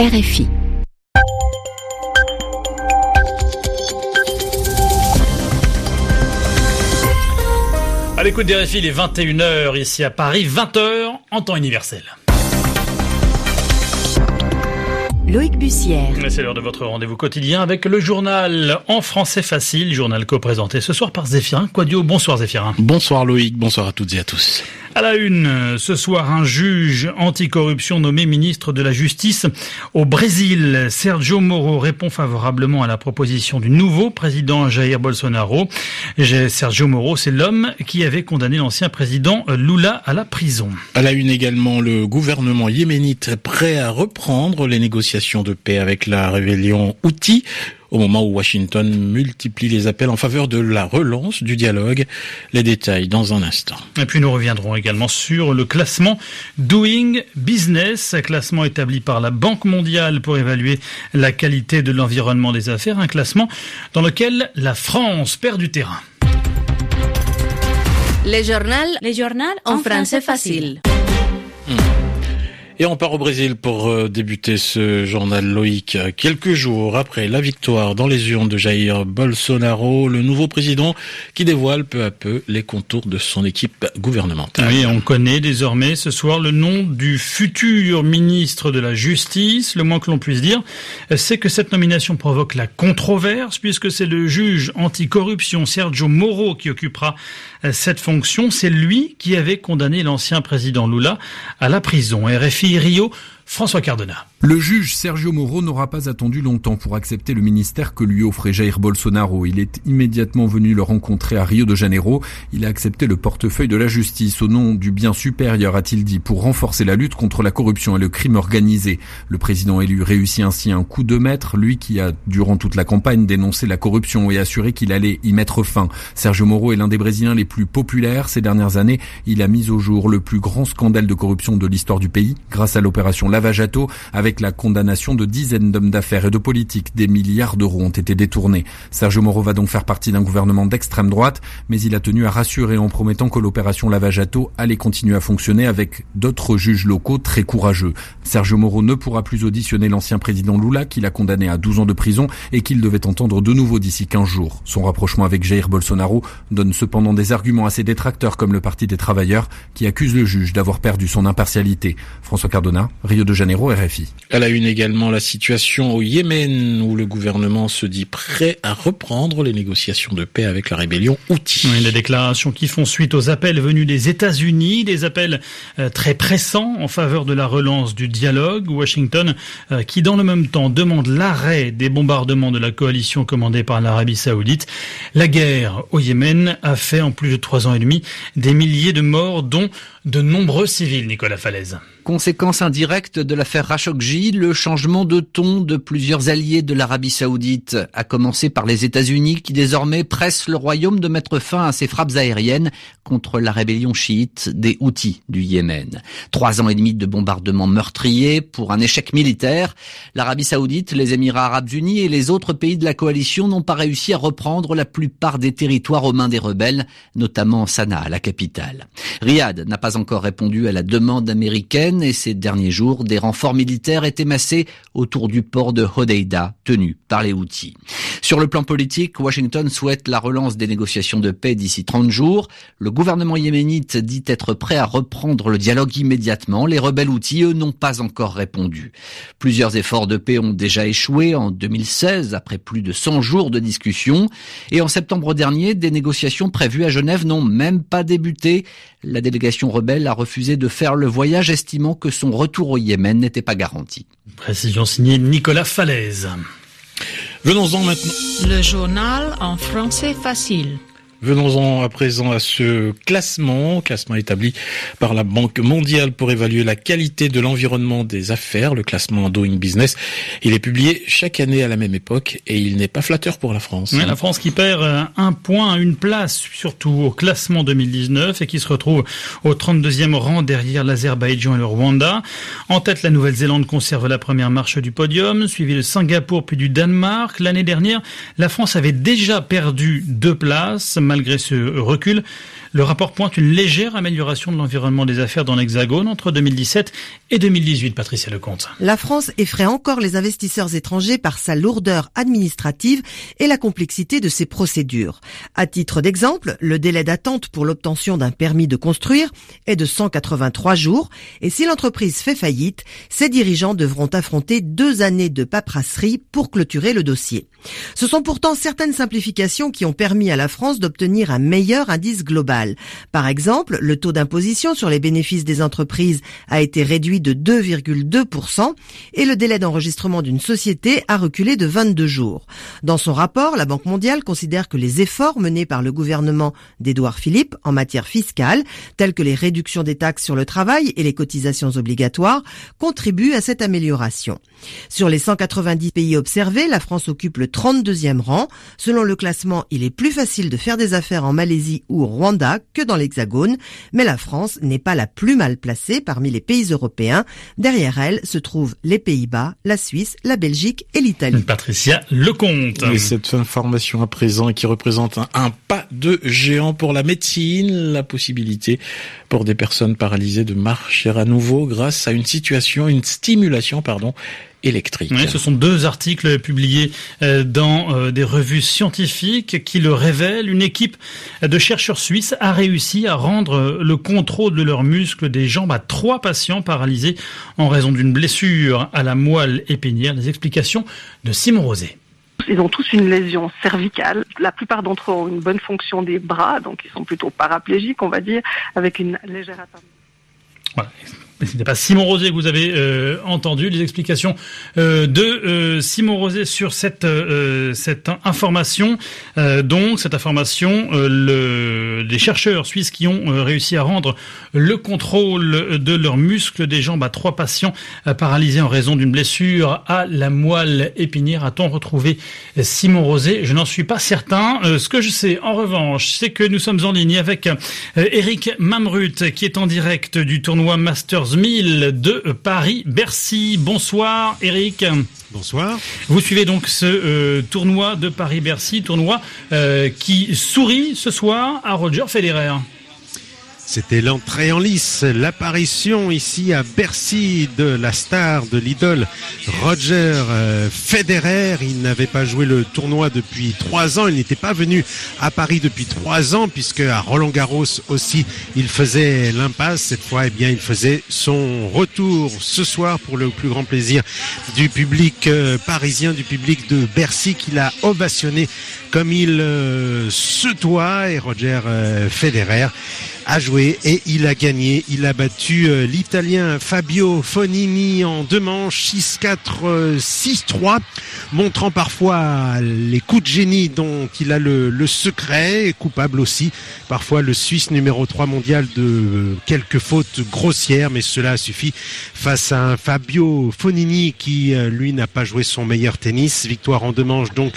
RFI. À l'écoute des RFI, il est 21h ici à Paris, 20h en temps universel. Loïc Bussière. C'est l'heure de votre rendez-vous quotidien avec le journal en français facile, journal co-présenté ce soir par Zéphirin Quadio. Bonsoir Zéphirin. Bonsoir Loïc, bonsoir à toutes et à tous. À la une, ce soir, un juge anticorruption nommé ministre de la Justice au Brésil. Sergio Moro répond favorablement à la proposition du nouveau président Jair Bolsonaro. Sergio Moro, c'est l'homme qui avait condamné l'ancien président Lula à la prison. À la une également, le gouvernement yéménite prêt à reprendre les négociations de paix avec la rébellion Houthi au moment où Washington multiplie les appels en faveur de la relance du dialogue. Les détails dans un instant. Et puis nous reviendrons également sur le classement Doing Business, classement établi par la Banque mondiale pour évaluer la qualité de l'environnement des affaires, un classement dans lequel la France perd du terrain. Les journaux, les journaux en, français facile. Et on part au Brésil pour euh, débuter ce journal Loïc. Quelques jours après la victoire dans les urnes de Jair Bolsonaro, le nouveau président qui dévoile peu à peu les contours de son équipe gouvernementale. Oui, on connaît désormais ce soir le nom du futur ministre de la Justice. Le moins que l'on puisse dire, c'est que cette nomination provoque la controverse puisque c'est le juge anticorruption Sergio Moro qui occupera cette fonction. C'est lui qui avait condamné l'ancien président Lula à la prison. RFI Rio, François Cardona. Le juge Sergio Moro n'aura pas attendu longtemps pour accepter le ministère que lui offrait Jair Bolsonaro. Il est immédiatement venu le rencontrer à Rio de Janeiro. Il a accepté le portefeuille de la justice au nom du bien supérieur, a-t-il dit, pour renforcer la lutte contre la corruption et le crime organisé. Le président élu réussit ainsi un coup de maître, lui qui a, durant toute la campagne, dénoncé la corruption et assuré qu'il allait y mettre fin. Sergio Moro est l'un des Brésiliens les plus populaires. Ces dernières années, il a mis au jour le plus grand scandale de corruption de l'histoire du pays grâce à l'opération Lavajato avec avec la condamnation de dizaines d'hommes d'affaires et de politiques. Des milliards d'euros ont été détournés. Sergio Moro va donc faire partie d'un gouvernement d'extrême droite, mais il a tenu à rassurer en promettant que l'opération Lavajato allait continuer à fonctionner avec d'autres juges locaux très courageux. Sergio Moro ne pourra plus auditionner l'ancien président Lula, qu'il a condamné à 12 ans de prison et qu'il devait entendre de nouveau d'ici 15 jours. Son rapprochement avec Jair Bolsonaro donne cependant des arguments à ses détracteurs comme le Parti des Travailleurs, qui accuse le juge d'avoir perdu son impartialité. François Cardona, Rio de Janeiro, RFI. À la une également la situation au Yémen où le gouvernement se dit prêt à reprendre les négociations de paix avec la rébellion Houthi. Oui, les déclarations qui font suite aux appels venus des États-Unis, des appels euh, très pressants en faveur de la relance du dialogue. Washington euh, qui dans le même temps demande l'arrêt des bombardements de la coalition commandée par l'Arabie saoudite. La guerre au Yémen a fait en plus de trois ans et demi des milliers de morts dont de nombreux civils, Nicolas Falaise. Conséquence indirecte de l'affaire Khashoggi, le changement de ton de plusieurs alliés de l'Arabie saoudite, à commencer par les États-Unis qui désormais pressent le royaume de mettre fin à ses frappes aériennes contre la rébellion chiite des Houthis du Yémen. Trois ans et demi de bombardements meurtriers pour un échec militaire. L'Arabie saoudite, les Émirats arabes unis et les autres pays de la coalition n'ont pas réussi à reprendre la plupart des territoires aux mains des rebelles, notamment Sanaa, la capitale. Riyad n'a pas encore répondu à la demande américaine et ces derniers jours, des renforts militaires étaient massés autour du port de Hodeida, tenu par les Houthis. Sur le plan politique, Washington souhaite la relance des négociations de paix d'ici 30 jours. Le gouvernement yéménite dit être prêt à reprendre le dialogue immédiatement. Les rebelles Houthis, eux, n'ont pas encore répondu. Plusieurs efforts de paix ont déjà échoué en 2016, après plus de 100 jours de discussions. Et en septembre dernier, des négociations prévues à Genève n'ont même pas débuté. La délégation rebelle a refusé de faire le voyage, estimant que son retour au Yémen n'était pas garanti. Précision signée Nicolas Falaise. Venons-en maintenant. Le journal en français facile. Venons-en à présent à ce classement, classement établi par la Banque mondiale pour évaluer la qualité de l'environnement des affaires, le classement Doing Business. Il est publié chaque année à la même époque et il n'est pas flatteur pour la France. la France qui perd euh, un point, une place, surtout au classement 2019 et qui se retrouve au 32e rang derrière l'Azerbaïdjan et le Rwanda. En tête, la Nouvelle-Zélande conserve la première marche du podium, suivi de Singapour puis du Danemark. L'année dernière, la France avait déjà perdu deux places. Malgré ce recul, le rapport pointe une légère amélioration de l'environnement des affaires dans l'Hexagone entre 2017 et 2018. Patricia Lecomte. La France effraie encore les investisseurs étrangers par sa lourdeur administrative et la complexité de ses procédures. À titre d'exemple, le délai d'attente pour l'obtention d'un permis de construire est de 183 jours et si l'entreprise fait faillite, ses dirigeants devront affronter deux années de paperasserie pour clôturer le dossier. Ce sont pourtant certaines simplifications qui ont permis à la France d'obtenir un meilleur indice global. Par exemple, le taux d'imposition sur les bénéfices des entreprises a été réduit de 2,2% et le délai d'enregistrement d'une société a reculé de 22 jours. Dans son rapport, la Banque mondiale considère que les efforts menés par le gouvernement d'Édouard Philippe en matière fiscale, tels que les réductions des taxes sur le travail et les cotisations obligatoires, contribuent à cette amélioration. Sur les 190 pays observés, la France occupe le 32e rang. Selon le classement, il est plus facile de faire des affaires en Malaisie ou au Rwanda que dans l'Hexagone, mais la France n'est pas la plus mal placée parmi les pays européens. Derrière elle se trouvent les Pays-Bas, la Suisse, la Belgique et l'Italie. Patricia Lecomte. Et cette information à présent qui représente un, un pas de géant pour la médecine, la possibilité pour des personnes paralysées de marcher à nouveau grâce à une situation, une stimulation, pardon, électrique. ce sont deux articles publiés euh, dans euh, des revues scientifiques qui le révèlent. Une équipe de chercheurs suisses a réussi à rendre le contrôle de leurs muscles des jambes à trois patients paralysés en raison d'une blessure à la moelle épinière. Les explications de Simon Rosé. Ils ont tous une lésion cervicale. La plupart d'entre eux ont une bonne fonction des bras, donc ils sont plutôt paraplégiques, on va dire, avec une légère atteinte. Voilà ce n'est pas Simon Rosé que vous avez euh, entendu les explications euh, de euh, Simon Rosé sur cette cette information. donc cette information, le, chercheurs suisses qui ont réussi à rendre le contrôle de leurs muscles des jambes à trois patients paralysés en raison d'une blessure à la moelle épinière. A-t-on retrouvé Simon Rosé? Je n'en suis pas certain. ce que je sais, en revanche, c'est que nous sommes en ligne avec Eric Mamrut qui est en direct du tournoi Masters 1000 de Paris-Bercy. Bonsoir Eric. Bonsoir. Vous suivez donc ce euh, tournoi de Paris-Bercy, tournoi euh, qui sourit ce soir à Roger Federer. C'était l'entrée en lice, l'apparition ici à Bercy de la star, de l'idole Roger euh, Federer. Il n'avait pas joué le tournoi depuis trois ans. Il n'était pas venu à Paris depuis trois ans puisque à Roland Garros aussi il faisait l'impasse. Cette fois, eh bien, il faisait son retour ce soir pour le plus grand plaisir du public euh, parisien, du public de Bercy qui l'a ovationné comme il euh, se doit. Et Roger Federer a joué et il a gagné. Il a battu euh, l'Italien Fabio Fonini en deux manches 6-4, 6-3, montrant parfois les coups de génie dont il a le, le secret, coupable aussi parfois le Suisse numéro 3 mondial de quelques fautes grossières, mais cela suffit face à un Fabio Fonini qui euh, lui n'a pas joué son meilleur tennis. Victoire en deux manches donc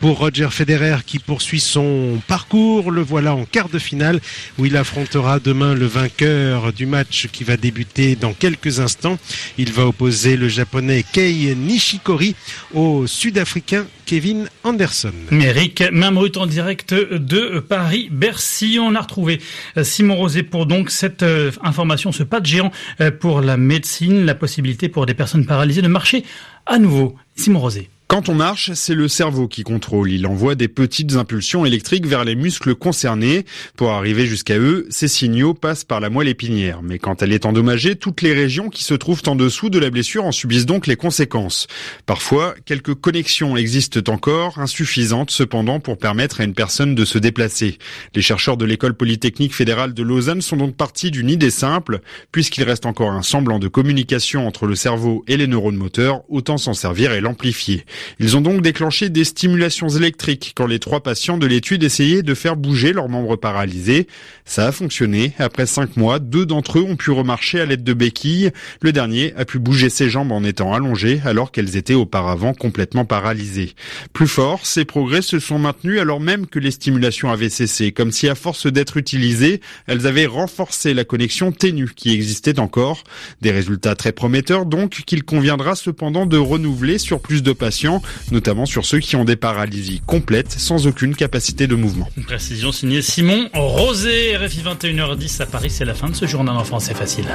pour Roger Federer qui poursuit son parcours. Le voilà en quart de finale où il affrontera demain le vainqueur du match qui va débuter dans quelques instants. Il va opposer le japonais Kei Nishikori au sud-africain Kevin Anderson. Méric Mamrut en direct de Paris-Bercy. On a retrouvé Simon Rosé pour donc cette euh, information, ce pas de géant euh, pour la médecine, la possibilité pour des personnes paralysées de marcher à nouveau. Simon Rosé. Quand on marche, c'est le cerveau qui contrôle. Il envoie des petites impulsions électriques vers les muscles concernés. Pour arriver jusqu'à eux, ces signaux passent par la moelle épinière. Mais quand elle est endommagée, toutes les régions qui se trouvent en dessous de la blessure en subissent donc les conséquences. Parfois, quelques connexions existent encore, insuffisantes cependant pour permettre à une personne de se déplacer. Les chercheurs de l'école polytechnique fédérale de Lausanne sont donc partis d'une idée simple. Puisqu'il reste encore un semblant de communication entre le cerveau et les neurones moteurs, autant s'en servir et l'amplifier. Ils ont donc déclenché des stimulations électriques quand les trois patients de l'étude essayaient de faire bouger leurs membres paralysés. Ça a fonctionné. Après cinq mois, deux d'entre eux ont pu remarcher à l'aide de béquilles. Le dernier a pu bouger ses jambes en étant allongé alors qu'elles étaient auparavant complètement paralysées. Plus fort, ces progrès se sont maintenus alors même que les stimulations avaient cessé, comme si à force d'être utilisées, elles avaient renforcé la connexion ténue qui existait encore. Des résultats très prometteurs donc qu'il conviendra cependant de renouveler sur plus de patients notamment sur ceux qui ont des paralysies complètes sans aucune capacité de mouvement. Une précision signée Simon Rosé, RFI 21h10 à Paris, c'est la fin de ce journal en français facile.